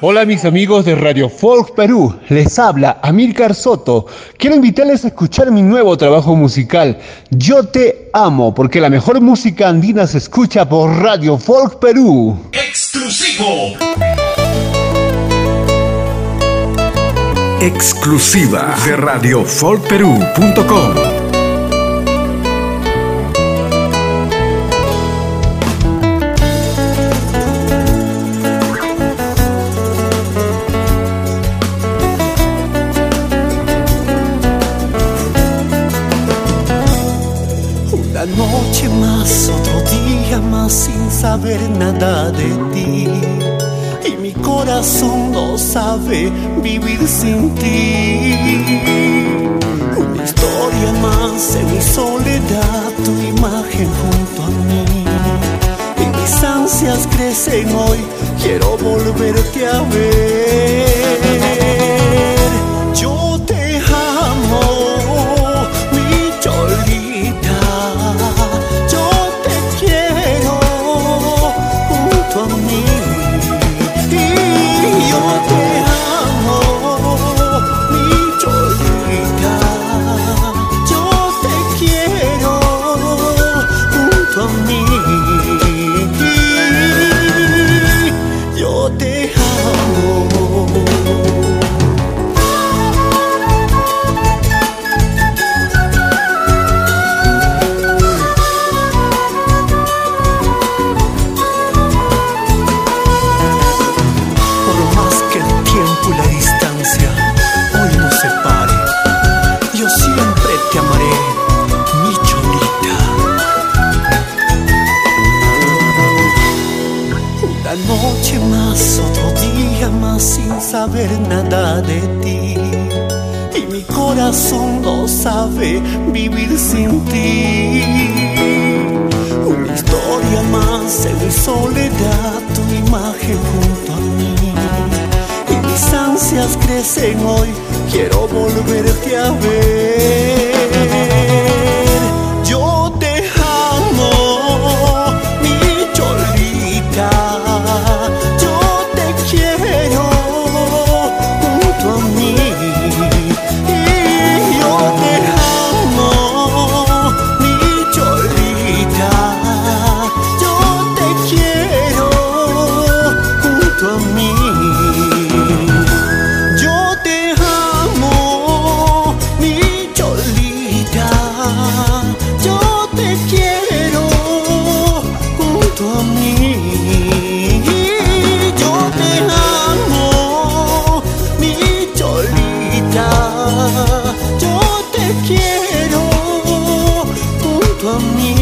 Hola mis amigos de Radio Folk Perú, les habla Amílcar Soto. Quiero invitarles a escuchar mi nuevo trabajo musical, Yo Te Amo, porque la mejor música andina se escucha por Radio Folk Perú. Exclusivo. Exclusiva de radiofolkperú.com. Una noche más, otro día más sin saber nada de ti. Y mi corazón no sabe vivir sin ti. Una historia más en mi soledad, tu imagen junto a mí. Y mis ansias crecen hoy, quiero volverte a ver. Te Una noche más, otro día más sin saber nada de ti. Y mi corazón no sabe vivir sin ti. Una historia más en mi soledad, tu imagen junto a mí. Y mis ansias crecen hoy, quiero volverte a ver. for me